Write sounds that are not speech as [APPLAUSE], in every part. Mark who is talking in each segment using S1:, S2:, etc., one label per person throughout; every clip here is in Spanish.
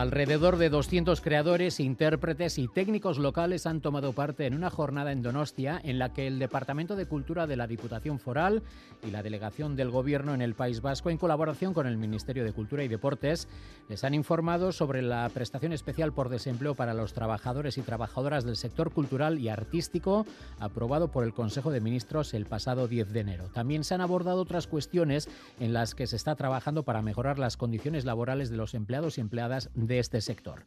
S1: Alrededor de 200 creadores, intérpretes y técnicos locales han tomado parte en una jornada en Donostia en la que el Departamento de Cultura de la Diputación Foral y la Delegación del Gobierno en el País Vasco, en colaboración con el Ministerio de Cultura y Deportes, les han informado sobre la prestación especial por desempleo para los trabajadores y trabajadoras del sector cultural y artístico, aprobado por el Consejo de Ministros el pasado 10 de enero. También se han abordado otras cuestiones en las que se está trabajando para mejorar las condiciones laborales de los empleados y empleadas de este sector.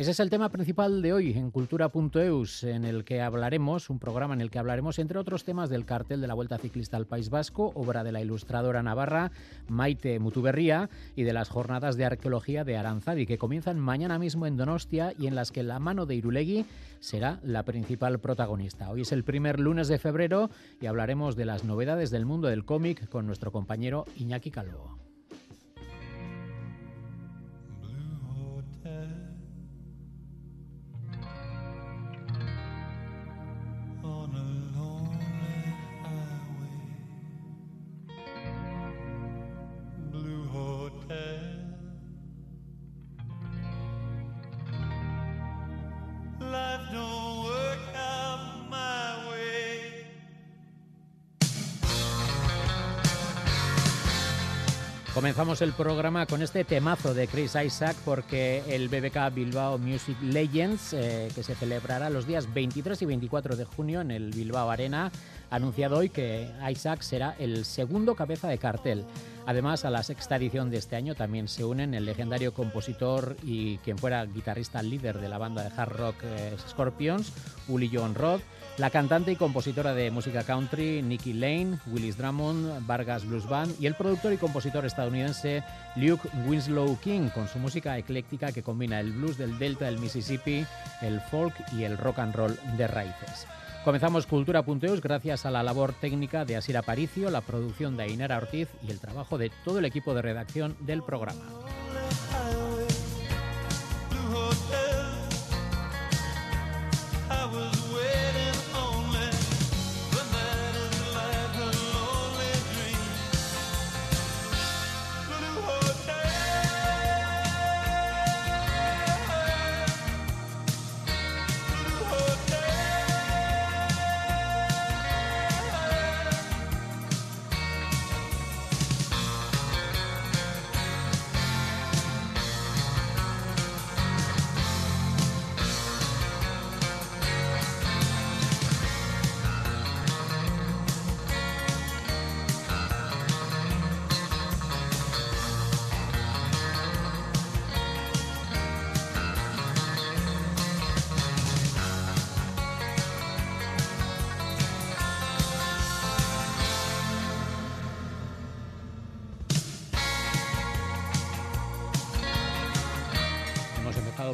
S1: Ese es el tema principal de hoy en Cultura.eus, en el que hablaremos, un programa en el que hablaremos, entre otros temas, del cartel de la Vuelta Ciclista al País Vasco, obra de la ilustradora navarra Maite Mutuberría, y de las jornadas de arqueología de Aranzadi, que comienzan mañana mismo en Donostia y en las que la mano de Irulegui será la principal protagonista. Hoy es el primer lunes de febrero y hablaremos de las novedades del mundo del cómic con nuestro compañero Iñaki Calvo. Comenzamos el programa con este temazo de Chris Isaac porque el BBK Bilbao Music Legends, eh, que se celebrará los días 23 y 24 de junio en el Bilbao Arena, ha anunciado hoy que Isaac será el segundo cabeza de cartel. Además, a la sexta edición de este año también se unen el legendario compositor y quien fuera guitarrista líder de la banda de hard rock eh, Scorpions, Uli John Roth, la cantante y compositora de música country Nikki Lane, Willis Drummond, Vargas Blues Band y el productor y compositor estadounidense Luke Winslow King con su música ecléctica que combina el blues del delta del Mississippi, el folk y el rock and roll de raíces. Comenzamos Cultura.eus gracias a la labor técnica de Asira Paricio, la producción de Ainara Ortiz y el trabajo de todo el equipo de redacción del programa.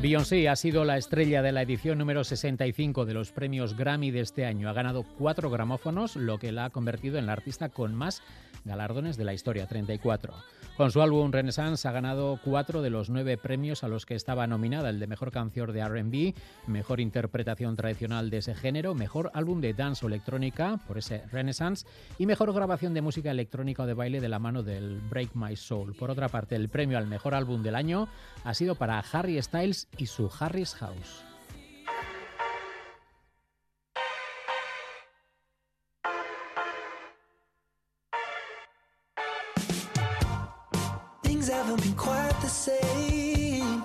S1: Beyoncé ha sido la estrella de la edición número 65 de los premios Grammy de este año. Ha ganado cuatro gramófonos, lo que la ha convertido en la artista con más galardones de la historia, 34. Con su álbum Renaissance ha ganado cuatro de los nueve premios a los que estaba nominada, el de Mejor Canción de RB, Mejor Interpretación Tradicional de ese género, Mejor Álbum de Dance o Electrónica, por ese Renaissance, y Mejor Grabación de Música Electrónica o de Baile de la mano del Break My Soul. Por otra parte, el premio al Mejor Álbum del Año ha sido para Harry Styles y su Harry's House. Same.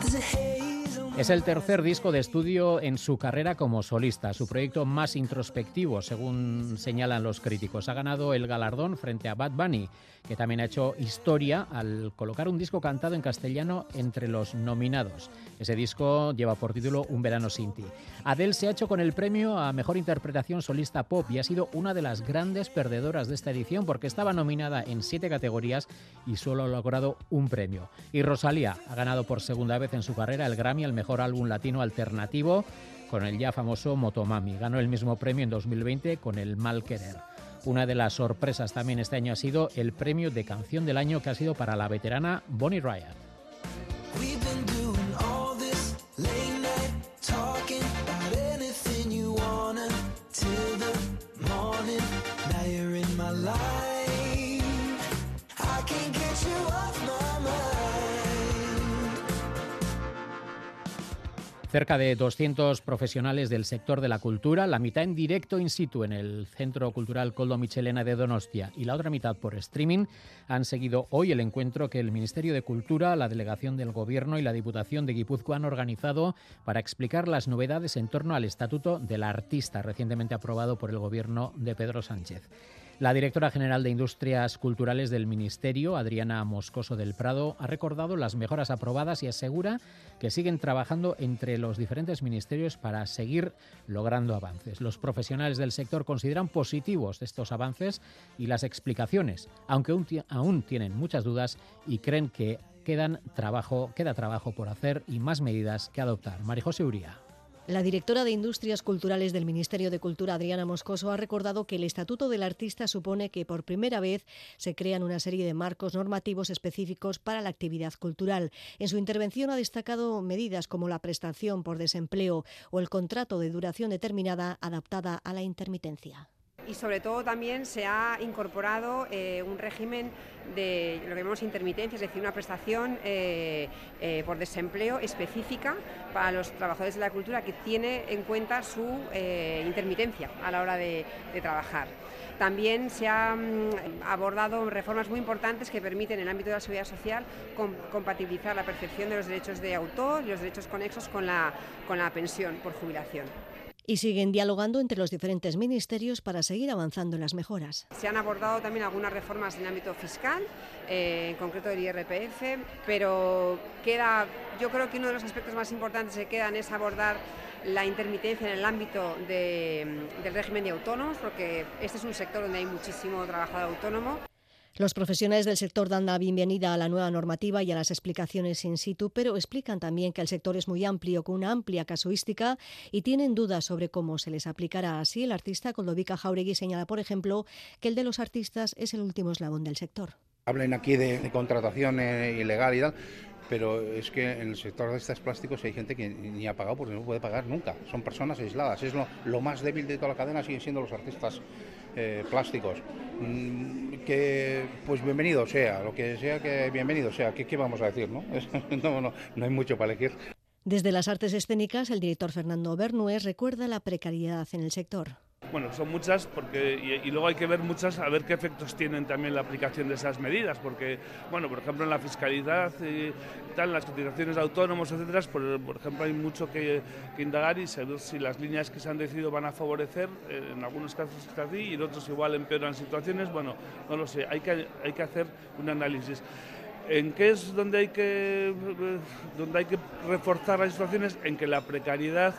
S1: There's a haze on Es el tercer disco de estudio en su carrera como solista, su proyecto más introspectivo, según señalan los críticos. Ha ganado el galardón frente a Bad Bunny, que también ha hecho historia al colocar un disco cantado en castellano entre los nominados. Ese disco lleva por título Un verano sin ti. Adele se ha hecho con el premio a Mejor Interpretación Solista Pop y ha sido una de las grandes perdedoras de esta edición porque estaba nominada en siete categorías y solo ha logrado un premio. Y Rosalía ha ganado por segunda vez en su carrera el Grammy al Mejor mejor álbum latino alternativo con el ya famoso Motomami. Ganó el mismo premio en 2020 con el Mal Querer. Una de las sorpresas también este año ha sido el premio de canción del año que ha sido para la veterana Bonnie Ryan. Cerca de 200 profesionales del sector de la cultura, la mitad en directo in situ en el Centro Cultural Coldo Michelena de Donostia y la otra mitad por streaming, han seguido hoy el encuentro que el Ministerio de Cultura, la Delegación del Gobierno y la Diputación de Guipúzcoa han organizado para explicar las novedades en torno al Estatuto del Artista, recientemente aprobado por el Gobierno de Pedro Sánchez. La directora general de Industrias Culturales del Ministerio, Adriana Moscoso del Prado, ha recordado las mejoras aprobadas y asegura que siguen trabajando entre los diferentes ministerios para seguir logrando avances. Los profesionales del sector consideran positivos estos avances y las explicaciones, aunque aún tienen muchas dudas y creen que quedan trabajo, queda trabajo por hacer y más medidas que adoptar. Marijose Uría.
S2: La directora de Industrias Culturales del Ministerio de Cultura, Adriana Moscoso, ha recordado que el Estatuto del Artista supone que por primera vez se crean una serie de marcos normativos específicos para la actividad cultural. En su intervención ha destacado medidas como la prestación por desempleo o el contrato de duración determinada adaptada a la intermitencia
S3: y sobre todo también se ha incorporado eh, un régimen de lo que llamamos intermitencia, es decir, una prestación eh, eh, por desempleo específica para los trabajadores de la cultura que tiene en cuenta su intermitencia a la hora de, trabajar. También se han mm, abordado reformas muy importantes que permiten en el ámbito de la seguridad social compatibilizar la percepción de los derechos de autor y los derechos conexos con la, con la pensión por jubilación
S2: y siguen dialogando entre los diferentes ministerios para seguir avanzando en las mejoras.
S3: Se han abordado también algunas reformas en ámbito fiscal, eh, en concreto del IRPF, pero queda, yo creo que uno de los aspectos más importantes que quedan es abordar la intermitencia en el ámbito del régimen de autónomos, porque este es un sector donde hay muchísimo trabajador autónomo.
S2: Los profesionales del sector dan la bienvenida a la nueva normativa y a las explicaciones in situ, pero explican también que el sector es muy amplio, con una amplia casuística y tienen dudas sobre cómo se les aplicará. Así, el artista Coldovica Jauregui señala, por ejemplo, que el de los artistas es el último eslabón del sector.
S4: Hablen aquí de, contratación eh, y tal, pero es que en el sector de estos plásticos hay gente que ni ha pagado porque no puede pagar nunca. Son personas aisladas. Es lo, lo más débil de toda la cadena, siguen siendo los artistas eh, plásticos. Mm, que pues bienvenido sea, lo que sea que bienvenido sea, ¿qué, vamos a decir? ¿no? [LAUGHS] no, no, no hay mucho para elegir.
S2: Desde las artes escénicas, el director Fernando Bernués recuerda la precariedad en el sector.
S5: Bueno, son muchas porque y, luego hay que ver muchas a ver qué efectos tienen también la aplicación de esas medidas, porque bueno, por ejemplo en la fiscalidad y las cotizaciones de autónomos, etcétera, por, por ejemplo hay mucho que, indagar y saber si las líneas que se han decidido van a favorecer, eh, en algunos casos está así y en otros igual empeoran situaciones, bueno, no lo sé, hay que hay que hacer un análisis. ¿En qué es donde hay que donde hay que reforzar las situaciones? En que la precariedad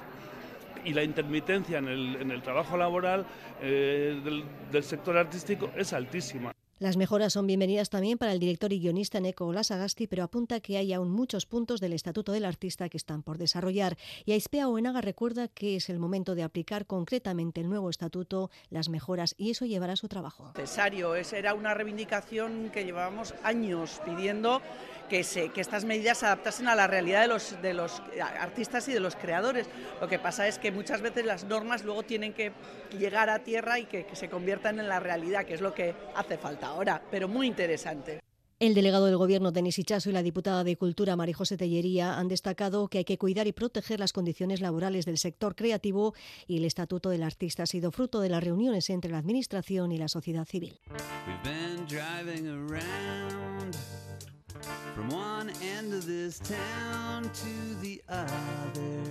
S5: y la intermitencia en el, en el trabajo laboral eh, del, del sector artístico es altísima.
S2: Las mejoras son bienvenidas también para el director y guionista Neko Lasagasti, pero apunta que hay aún muchos puntos del Estatuto del Artista que están por desarrollar. Y Aispea Oenaga recuerda que es el momento de aplicar concretamente el nuevo Estatuto, las mejoras, y eso llevará su trabajo.
S6: Necesario, era una reivindicación que llevábamos años pidiendo que, se, que estas medidas se adaptasen a la realidad de los, de los artistas y de los creadores. Lo que pasa es que muchas veces las normas luego tienen que llegar a tierra y que, que se conviertan en la realidad, que es lo que hace falta ahora, pero muy interesante.
S2: El delegado del Gobierno, Denis Ichazo, y la diputada de Cultura, María José Tellería, han destacado que hay que cuidar y proteger las condiciones laborales del sector creativo y el Estatuto del Artista ha sido fruto de las reuniones entre la Administración y la sociedad civil.
S7: From one end of this town to the other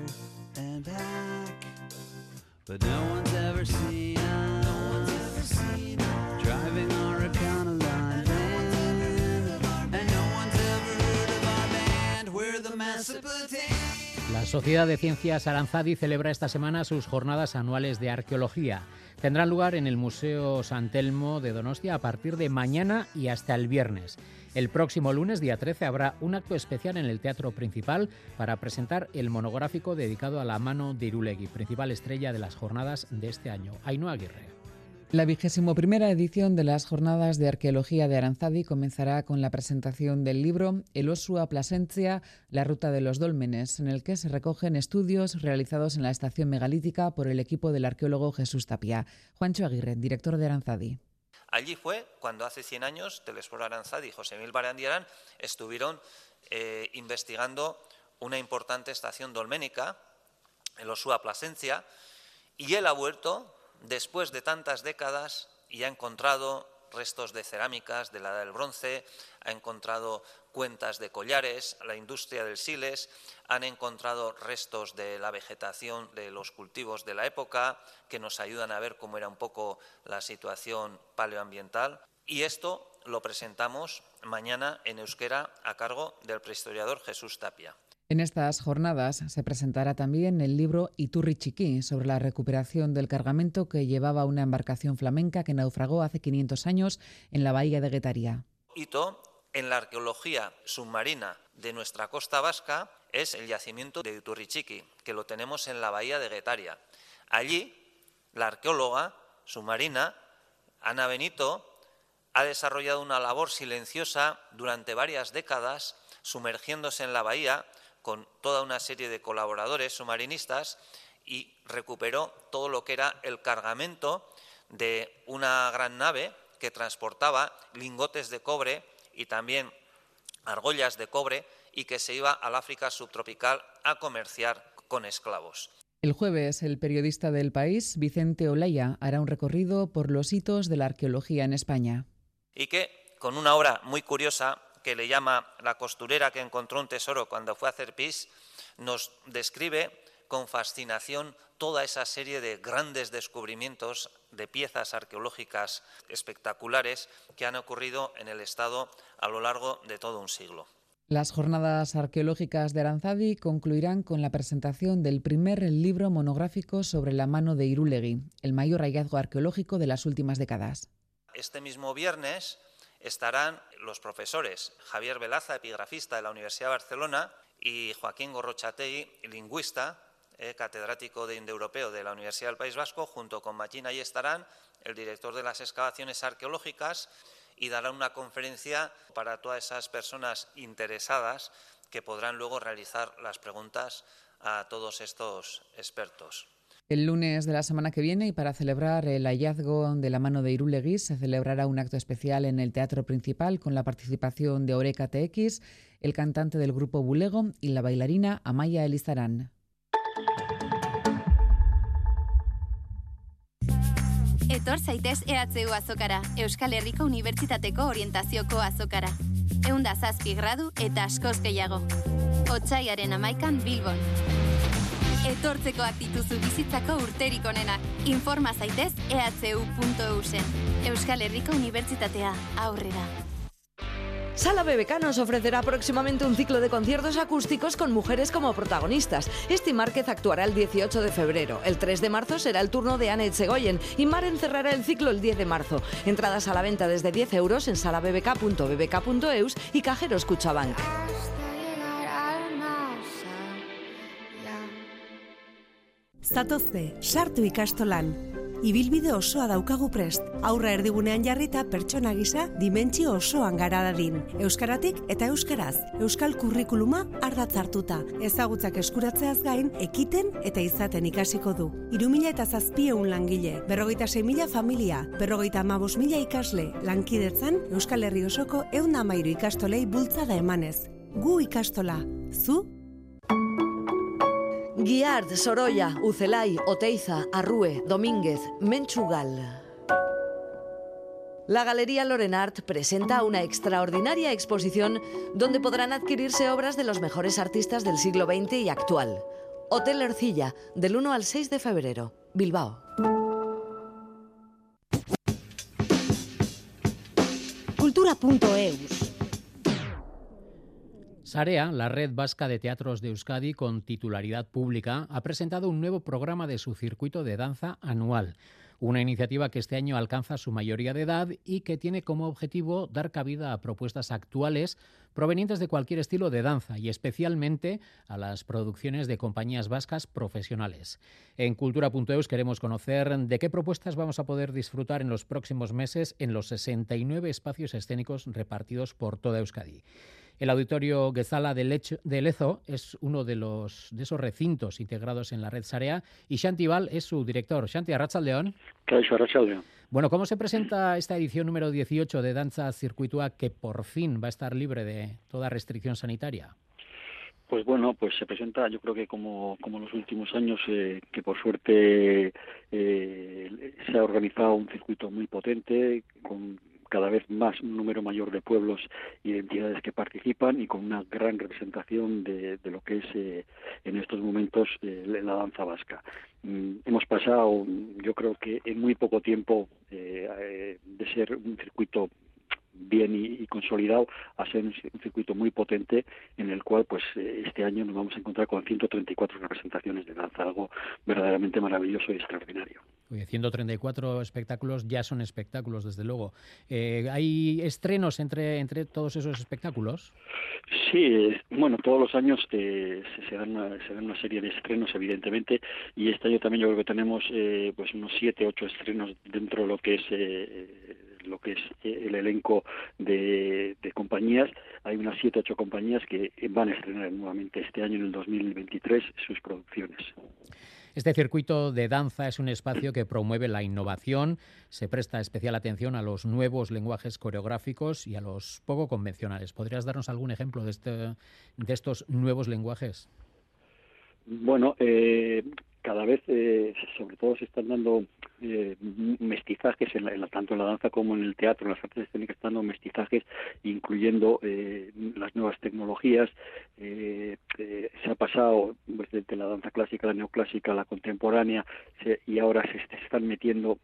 S7: and back. But no one's ever seen us, no one's ever seen us driving our Econoline van, and no one's ever heard of our band. We're the Mesopotamians.
S1: Sociedad de Ciencias Aranzadi celebra esta semana sus jornadas anuales de arqueología. Tendrán lugar en el Museo San Telmo de Donostia a partir de mañana y hasta el viernes. El próximo lunes, día 13, habrá un acto especial en el Teatro Principal para presentar el monográfico dedicado a la mano de Irulegui, principal estrella de las jornadas de este año. Ainhoa Aguirre.
S8: La vigésimo primera edición de las Jornadas de Arqueología de Aranzadi comenzará con la presentación del libro El Osua Plasencia, la ruta de los dólmenes, en el que se recogen estudios realizados en la estación megalítica por el equipo del arqueólogo Jesús Tapia. Juancho Aguirre, director de Aranzadi.
S9: Allí fue cuando hace 100 años Telesforo Aranzadi y José Mil Barandiarán estuvieron eh, investigando una importante estación dolménica, el Osua Plasencia, y él ha vuelto después de tantas décadas y ha encontrado restos de cerámicas de la edad del bronce, ha encontrado cuentas de collares, la industria del siles, han encontrado restos de la vegetación de los cultivos de la época que nos ayudan a ver cómo era un poco la situación paleoambiental. Y esto lo presentamos mañana en euskera a cargo del prehistoriador Jesús Tapia.
S8: En estas jornadas se presentará también el libro Iturri Chiquí sobre la recuperación del cargamento que llevaba una embarcación flamenca que naufragó hace 500 años en la bahía de Guetaria.
S9: Hito en la arqueología submarina de nuestra costa vasca es el yacimiento de Iturrichiqui, que lo tenemos en la bahía de Guetaria. Allí, la arqueóloga submarina, Ana Benito, ha desarrollado una labor silenciosa durante varias décadas, sumergiéndose en la bahía con toda una serie de colaboradores submarinistas y recuperó todo lo que era el cargamento de una gran nave que transportaba lingotes de cobre y también argollas de cobre y que se iba al África subtropical a comerciar con esclavos.
S8: El jueves, el periodista del país, Vicente Olaya, hará un recorrido por los hitos de la arqueología en España.
S9: Y que, con una obra muy curiosa, que le llama La costurera que encontró un tesoro cuando fue a hacer pis, nos describe con fascinación toda esa serie de grandes descubrimientos de piezas arqueológicas espectaculares que han ocurrido en el Estado a lo largo de todo un siglo.
S8: Las jornadas arqueológicas de Aranzadi concluirán con la presentación del primer libro monográfico sobre la mano de Irulegui, el mayor hallazgo arqueológico de las últimas décadas.
S9: Este mismo viernes estarán los profesores Javier Velaza, epigrafista de la Universidad de Barcelona, y Joaquín Gorrochategui, lingüista, eh, catedrático de Indoeuropeo de la Universidad del País Vasco, junto con Machín allí estarán, el director de las excavaciones arqueológicas, y darán una conferencia para todas esas personas interesadas que podrán luego realizar las preguntas a todos estos expertos.
S8: El lunes de la semana que viene y para celebrar el hallazgo de la mano de Irulegui se celebrará un acto especial en el Teatro Principal con la participación de Oreca TX, el cantante del grupo Bulego y la bailarina Amaya Elizarán.
S10: Etortzekoak dituzu bizitzako urterik onenak. Informa zaitez ehu.eusen. Euskal Herriko Unibertsitatea aurrera.
S11: Sala BBK nos ofrecerá próximamente un ciclo de conciertos acústicos con mujeres como protagonistas. Este Márquez actuará el 18 de febrero. El 3 de marzo será el turno de Annette Segoyen y Maren cerrará el ciclo el 10 de marzo. Entradas a la venta desde 10 euros en salabbk.bbk.eus y cajeros Cuchabank.
S12: Zatozte, sartu ikastolan. Ibilbide osoa daukagu prest. Aurra erdigunean jarrita pertsona gisa dimentsio osoan gara dadin. Euskaratik eta euskaraz. Euskal kurrikuluma ardatz hartuta. Ezagutzak eskuratzeaz gain, ekiten eta izaten ikasiko du. Irumila eta zazpieun langile, berrogeita mila familia, berrogeita amabos mila ikasle, lankidetzan Euskal Herri osoko eun amairu ikastolei bultzada emanez. Gu ikastola. Zu?
S11: Guiard, Sorolla, Ucelay, Oteiza, Arrue, Domínguez, Menchugal. La Galería Lorenart presenta una extraordinaria exposición donde podrán adquirirse obras de los mejores artistas del siglo XX y actual. Hotel Ercilla, del 1 al 6 de febrero, Bilbao.
S13: Cultura.eus
S1: Sarea, la red vasca de teatros de Euskadi con titularidad pública, ha presentado un nuevo programa de su circuito de danza anual. Una iniciativa que este año alcanza su mayoría de edad y que tiene como objetivo dar cabida a propuestas actuales provenientes de cualquier estilo de danza y especialmente a las producciones de compañías vascas profesionales. En cultura.eus queremos conocer de qué propuestas vamos a poder disfrutar en los próximos meses en los 69 espacios escénicos repartidos por toda Euskadi. El auditorio Gezala de, Lezo es uno de, los, de esos recintos integrados en la red Sarea y Shanti Val es su director. Shanti. Arrachaldeón. Bueno, ¿cómo se presenta esta edición número 18 de Danza Circuitua que por fin va a estar libre de toda restricción sanitaria?
S14: Pues bueno, pues se presenta, yo creo que como, como los últimos años, eh, que por suerte eh, se ha organizado un circuito muy potente, con cada vez más un número mayor de pueblos y de entidades que participan y con una gran representación de, lo que es eh, en estos momentos eh, la danza vasca. Mm, hemos pasado, yo creo que en muy poco tiempo, eh, de ser un circuito bien y, consolidado a ser un, circuito muy potente en el cual pues eh, este año nos vamos a encontrar con 134 representaciones de danza, algo verdaderamente maravilloso y extraordinario.
S1: Oye, 134 espectáculos ya son espectáculos, desde luego. Eh, ¿Hay estrenos entre, entre todos esos espectáculos?
S14: Sí, bueno, todos los años eh, se, dan una, se, dan una, serie de estrenos, evidentemente, y este año también yo creo que tenemos pues unos 7, 8 estrenos dentro de lo que es lo que es eh, el elenco de, compañías. Hay unas siete ocho compañías que van a estrenar nuevamente este año, en el 2023, sus producciones.
S1: Este circuito de danza es un espacio que promueve la innovación, se presta especial atención a los nuevos lenguajes coreográficos y a los poco convencionales. ¿Podrías darnos algún ejemplo de, este, de estos nuevos lenguajes?
S14: Bueno, eh, cada vez, eh, sobre todo, se están dando eh, mestizajes, en la, tanto en la danza como en el teatro, en las artes escénicas, están dando mestizajes, incluyendo eh, las nuevas tecnologías. se ha pasado pues, desde la danza clásica, la neoclásica, la contemporánea, y ahora se, se, están metiendo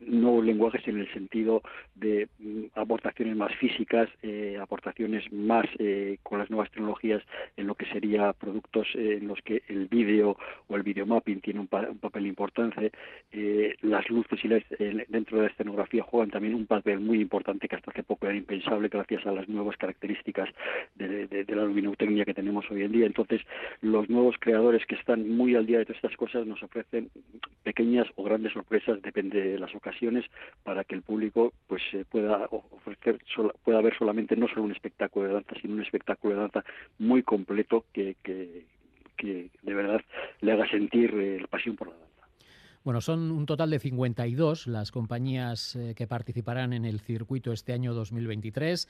S14: nuevos lenguajes en el sentido de mm, aportaciones más físicas, eh, aportaciones más eh, con las nuevas tecnologías en lo que sería productos eh, en los que el vídeo o el videomapping tiene un, papel importante. las luces y dentro de la escenografía juegan también un papel muy importante que hasta hace poco era impensable gracias a las nuevas características de, de la luminotecnia que tenemos hoy en día. Entonces, los nuevos creadores que están muy al día de todas estas cosas nos ofrecen pequeñas o grandes sorpresas, depende de las ocasiones para que el público pues pueda ofrecer pueda ver solamente no solo un espectáculo de danza sino un espectáculo de danza muy completo que, que, de verdad le haga sentir eh, la pasión por la danza.
S1: Bueno, son un total de 52 las compañías eh, que participarán en el circuito este año 2023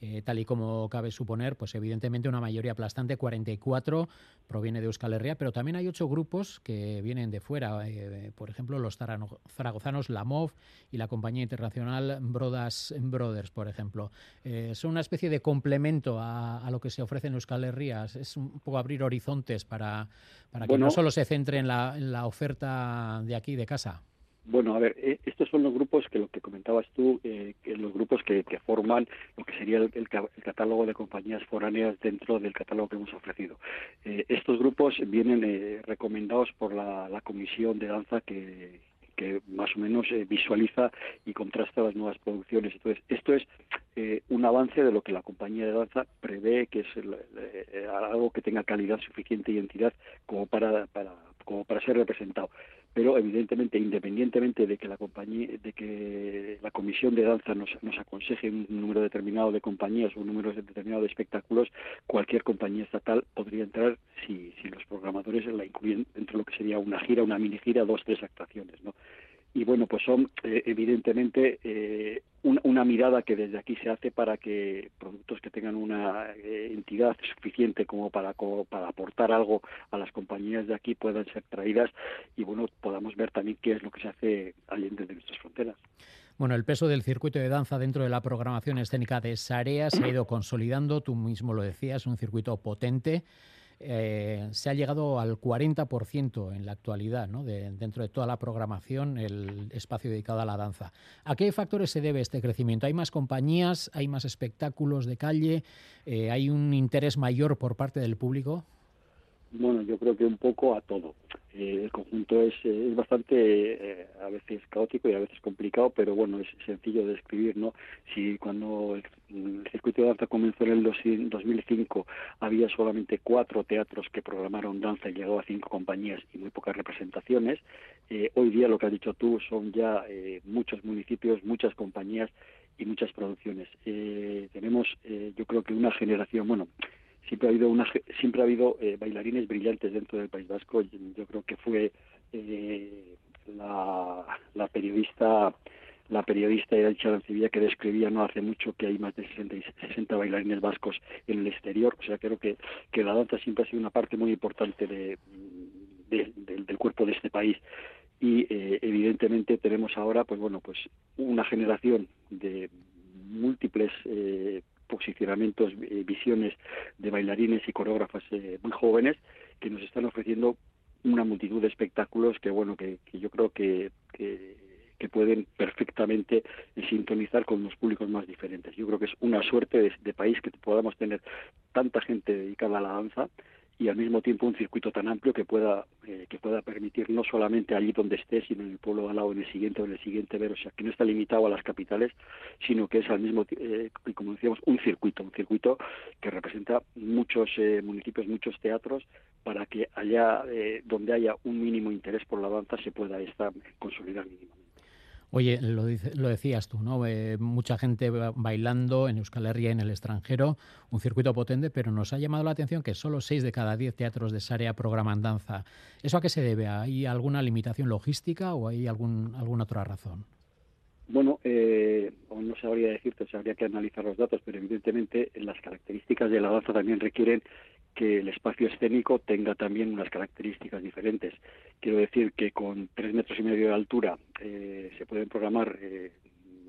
S1: eh, tal y como cabe suponer, pues evidentemente una mayoría aplastante, 44 proviene de Euskal Herria, pero también hay ocho grupos que vienen de fuera, eh, por ejemplo, los zaragozanos Lamov y la compañía internacional Brodas Brothers, por ejemplo. Eh, son una especie de complemento a, lo que se ofrece en Euskal Herria, es un poco abrir horizontes para, para que no solo se centre en la, en la oferta de aquí, de casa.
S14: Bueno, a ver, eh, estos son los grupos que lo que comentabas tú, eh, que los grupos que, forman lo que sería el, catálogo de compañías foráneas dentro del catálogo que hemos ofrecido. Eh, estos grupos vienen recomendados por la, Comisión de Danza que, que más o menos visualiza y contrasta las nuevas producciones. Entonces, esto es un avance de lo que la compañía de danza prevé, que es algo que tenga calidad suficiente y entidad como para, para, como para ser representado pero evidentemente independientemente de que la compañía de que la comisión de danza nos, nos aconseje un número determinado de compañías o un número determinado de espectáculos cualquier compañía estatal podría entrar si, si los programadores la incluyen dentro de lo que sería una gira una mini gira dos tres actuaciones no y bueno, pues son eh, evidentemente eh, una, mirada que desde aquí se hace para que productos que tengan una eh, entidad suficiente como para, para aportar algo a las compañías de aquí puedan ser traídas y bueno, podamos ver también qué es lo que se hace allende de nuestras fronteras.
S1: Bueno, el peso del circuito de danza dentro de la programación escénica de Sarea se ha ido consolidando, tú mismo lo decías, un circuito potente. Eh, se ha llegado al 40% en la actualidad, ¿no? de, dentro de toda la programación, el espacio dedicado a la danza. ¿A qué factores se debe este crecimiento? ¿Hay más compañías, hay más espectáculos de calle, eh, hay un interés mayor por parte del público?
S14: Bueno, yo creo que un poco a todo. Eh, el conjunto es, eh, es bastante eh, a veces caótico y a veces complicado, pero bueno, es sencillo de describir, ¿no? Si cuando el, circuito de danza comenzó en el dos- 2005 había solamente cuatro teatros que programaron danza y llegó a cinco compañías y muy pocas representaciones, eh, hoy día lo que has dicho tú son ya eh, muchos municipios, muchas compañías y muchas producciones. Tenemos, yo creo que una generación, bueno, siempre ha habido una ge- siempre ha habido eh, bailarines brillantes dentro del País Vasco yo creo que fue eh, la, la periodista la periodista Iracha que describía no hace mucho que hay más de 60, y 60 bailarines vascos en el exterior. O sea creo que, que la danza siempre ha sido una parte muy importante de, de- del- del cuerpo de este país. Y eh, evidentemente tenemos ahora pues bueno pues una generación de múltiples eh, posicionamientos, eh, visiones de bailarines y coreógrafas eh, muy jóvenes que nos están ofreciendo una multitud de espectáculos que bueno que, que yo creo que, que pueden perfectamente sintonizar con los públicos más diferentes. Yo creo que es una suerte de, de país que podamos tener tanta gente dedicada a la danza y al mismo tiempo un circuito tan amplio que pueda eh, que pueda permitir no solamente allí donde esté, sino en el pueblo al lado, en el siguiente o en el siguiente ver, o sea, que no está limitado a las capitales, sino que es al mismo eh, como decíamos, un circuito, un circuito que representa muchos eh, municipios, muchos teatros, para que allá eh, donde haya un mínimo interés por la danza se pueda esta consolidar mínimamente.
S1: Oye, lo, dice- lo decías tú, ¿no? Eh, mucha gente ba- bailando en Euskal Herria y en el extranjero, un circuito potente, pero nos ha llamado la atención que solo 6 de cada 10 teatros de Sarea programan danza. ¿Eso a qué se debe? ¿Hay alguna limitación logística o hay algún, alguna otra razón?
S14: Bueno, eh, no sabría decirte, habría que analizar los datos, pero evidentemente las características de la danza también requieren que el espacio escénico tenga también unas características diferentes. Quiero decir que con tres metros y medio de altura eh, se pueden programar eh,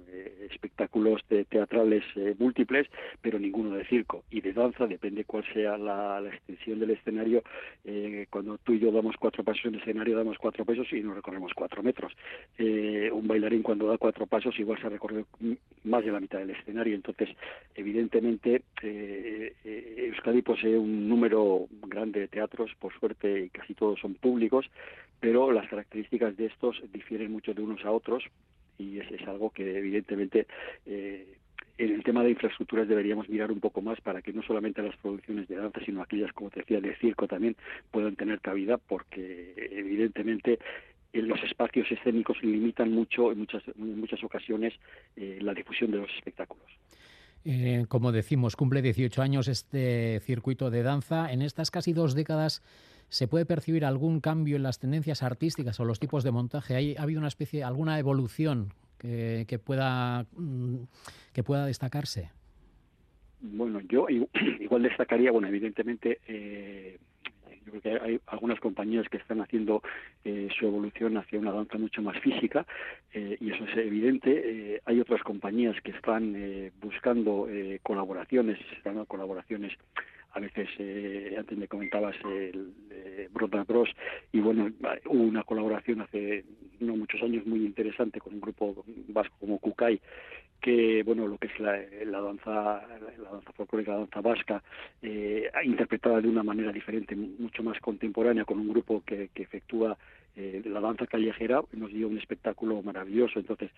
S14: eh, espectáculos de- teatrales eh, múltiples, pero ninguno de circo. Y de danza, depende cuál sea la, la extensión del escenario. eh, cuando tú y yo damos cuatro pasos en el escenario, damos cuatro pasos y nos recorremos cuatro metros. Eh, un bailarín cuando da cuatro pasos igual se ha recorrido más de la mitad del escenario. Entonces, evidentemente, eh, Euskadi posee un número grande de teatros, por suerte, y casi todos son públicos, pero las características de estos difieren mucho de unos a otros y es, es algo que evidentemente eh, en el tema de infraestructuras deberíamos mirar un poco más para que no solamente las producciones de danza, sino aquellas, como te decía, de circo también puedan tener cabida, porque evidentemente los espacios escénicos limitan mucho en muchas, en muchas ocasiones eh, la difusión de los espectáculos.
S1: Eh, como decimos, cumple 18 años este circuito de danza. En estas casi dos décadas, ¿se puede percibir algún cambio en las tendencias artísticas o los tipos de montaje? ¿Hay, ¿Ha habido una especie, alguna evolución que, pueda, mm, que pueda destacarse?
S14: Bueno, yo [CLEARS THROAT] igual destacaría, bueno, evidentemente, eh, yo creo que hay algunas compañías que están haciendo eh, su evolución hacia una danza mucho más física eh, y eso es evidente. Eh, hay otras compañías que están eh, buscando colaboraciones, están dando colaboraciones a veces, eh, antes me comentabas el eh, Brother Bros, y bueno, hubo una colaboración hace no muchos años muy interesante con un grupo vasco como Kukai, que bueno lo que es la, la danza la danza folclórica la danza vasca eh, interpretada de una manera diferente mucho más contemporánea con un grupo que, que efectúa eh, la danza callejera nos dio un espectáculo maravilloso. Entonces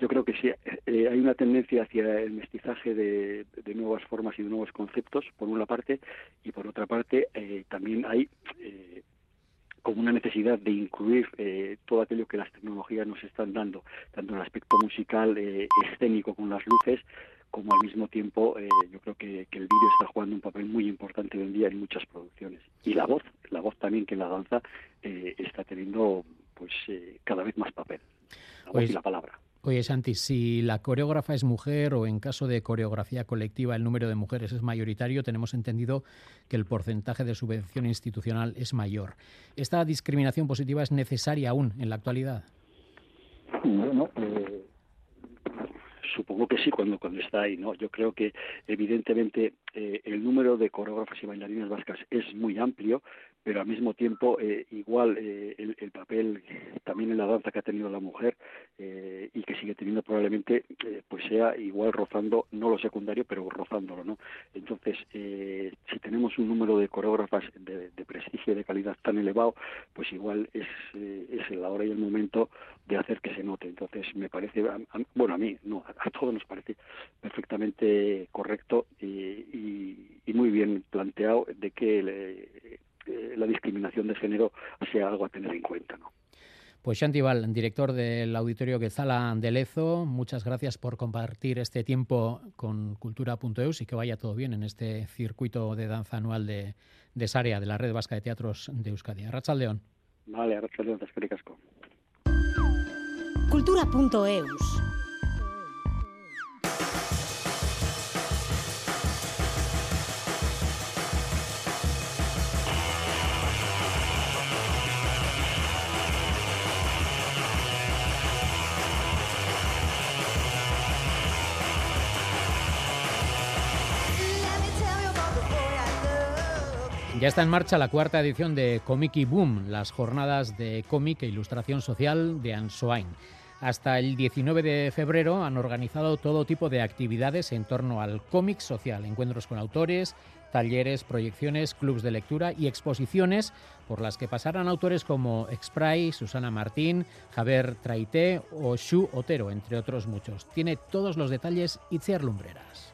S14: yo creo que sí eh, hay una tendencia hacia el mestizaje de, de nuevas formas y de nuevos conceptos por una parte y por otra parte eh, también hay eh, como una necesidad de incluir eh, todo aquello que las tecnologías nos están dando, tanto en el aspecto musical, eh, escénico con las luces, como al mismo tiempo eh, yo creo que, que el vídeo está jugando un papel muy importante hoy en día en muchas producciones. Y la voz, la voz también que en la danza eh, está teniendo pues eh, cada vez más papel, la voz
S1: Pues-
S14: y la palabra.
S1: Oye, Santi, si la coreógrafa es mujer o en caso de coreografía colectiva el número de mujeres es mayoritario, tenemos entendido que el porcentaje de subvención institucional es mayor. ¿Esta discriminación positiva es necesaria aún en la actualidad?
S14: Bueno, eh, supongo que sí cuando cuando está ahí, ¿no? Yo creo que evidentemente eh, el número de coreógrafas y bailarinas vascas es muy amplio, pero al mismo tiempo eh, igual eh, el, el, papel también en la danza que ha tenido la mujer eh, y que sigue teniendo probablemente pues sea igual rozando no lo secundario pero rozándolo no entonces si tenemos un número de coreógrafas de, de prestigio y de calidad tan elevado pues igual es es la hora y el momento de hacer que se note. Entonces me parece a, a, bueno a mí no a, todos nos parece perfectamente correcto y, y, y muy bien planteado de que le, la discriminación de género sea algo a tener en cuenta. ¿no?
S1: Pues Xantival, director del Auditorio Quezala de Lezo, muchas gracias por compartir este tiempo con Cultura.eus y que vaya todo bien en este circuito de danza anual de, de Sarea, de la Red Vasca de Teatros de Euskadi. Arrachaldeón.
S14: Vale, Arrachaldeón, te casco.
S13: Cultura.eus
S1: Ya está en marcha la cuarta edición de Comic y Boom, las jornadas de cómic e ilustración social de Ansoain. Hasta el 19 de febrero han organizado todo tipo de actividades en torno al cómic social, encuentros con autores, talleres, proyecciones, clubs de lectura y exposiciones por las que pasarán autores como Expray, Susana Martín, Javier Traité o Shu Otero, entre otros muchos. Tiene todos los detalles Itziar Lumbreras.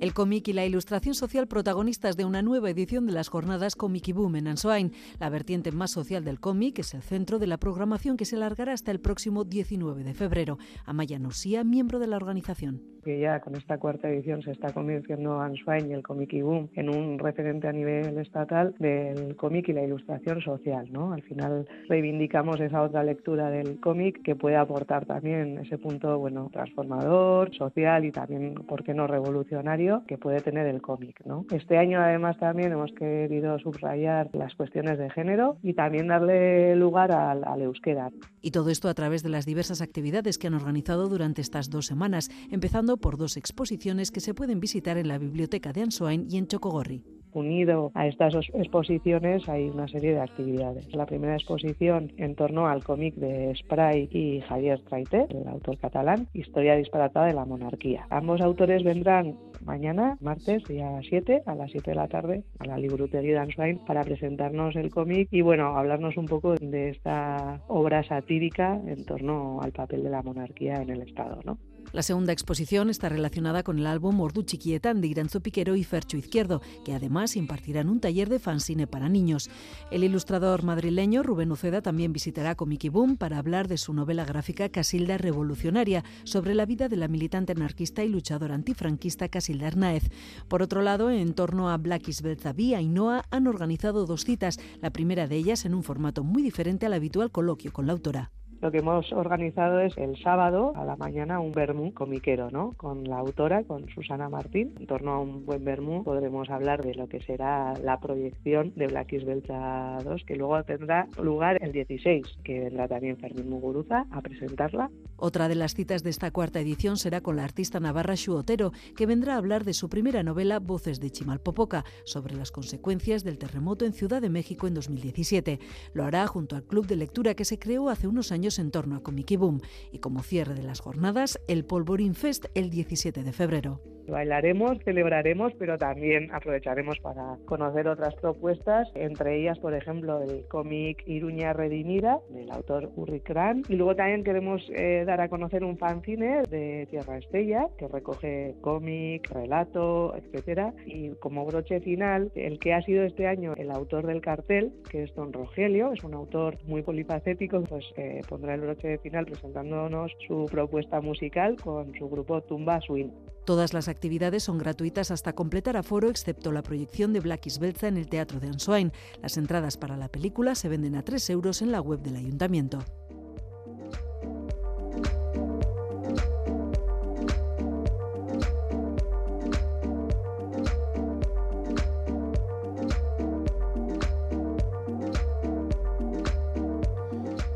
S15: El cómic y la ilustración social protagonistas de una nueva edición de las jornadas Comic Boom en Ansoain. La vertiente más social del cómic es el centro de la programación que se alargará hasta el próximo 19 de febrero. Amaya Nosía, miembro de la organización.
S16: Ya con esta cuarta edición se está convirtiendo Ansoain y el Comic y Boom en un referente a nivel estatal del cómic y la ilustración social. ¿no? Al final reivindicamos esa otra lectura del cómic que puede aportar también ese punto bueno transformador, social y también, ¿por qué no, revolucionario que puede tener el cómic. ¿no? Este año además también hemos querido subrayar las cuestiones de género y también darle lugar al, al euskera.
S15: Y todo esto a través de las diversas actividades que han organizado durante estas dos semanas, empezando por dos exposiciones que se pueden visitar en la biblioteca de Ansoain y en Chocogorri
S16: unido a estas exposiciones hay una serie de actividades. La primera exposición en torno al cómic de Spray y Javier Traité, el autor catalán, Historia disparatada de la monarquía. Ambos autores vendrán mañana, martes, día 7, a las 7 de la tarde, a la Librutería de Answain para presentarnos el cómic y, bueno, hablarnos un poco de esta obra satírica en torno al papel de la monarquía en el Estado, ¿no?
S15: La segunda exposición está relacionada con el álbum Ordu Chiquietan de Iranzo Piquero y Fercho Izquierdo, que además impartirán un taller de fanzine para niños. El ilustrador madrileño Rubén Uceda también visitará Comic Boom para hablar de su novela gráfica Casilda Revolucionaria, sobre la vida de la militante anarquista y luchadora antifranquista Casilda Arnaez. Por otro lado, en torno a Black Isbel y Ainhoa han organizado dos citas, la primera de ellas en un formato muy diferente al habitual coloquio con la autora.
S16: Lo que hemos organizado es el sábado a la mañana un vermú comiquero, ¿no? Con la autora, con Susana Martín. En torno a un buen vermú podremos hablar de lo que será la proyección de Black Belcha 2, que luego tendrá lugar el 16, que vendrá también Fermín Muguruza a presentarla.
S15: Otra de las citas de esta cuarta edición será con la artista navarra Xu Otero, que vendrá a hablar de su primera novela Voces de Chimalpopoca, sobre las consecuencias del terremoto en Ciudad de México en 2017. Lo hará junto al club de lectura que se creó hace unos años en torno a Comic Boom y como cierre de las jornadas, el Polvorín Fest el 17 de febrero.
S16: Bailaremos, celebraremos, pero también aprovecharemos para conocer otras propuestas, entre ellas, por ejemplo, el cómic Iruña Redimida, del autor Ulrich Kran. Y luego también queremos eh, dar a conocer un fanzine de Tierra Estella, que recoge cómic, relato, etcétera. Y como broche final, el que ha sido este año el autor del cartel, que es Don Rogelio, es un autor muy polifacético, pues eh, pondrá el broche final presentándonos su propuesta musical con su grupo Tumba Swing.
S15: Todas las actividades son gratuitas hasta completar aforo, excepto la proyección de Black Isbelza en el Teatro de Ansoain. Las entradas para la película se venden a 3 euros en la web del Ayuntamiento.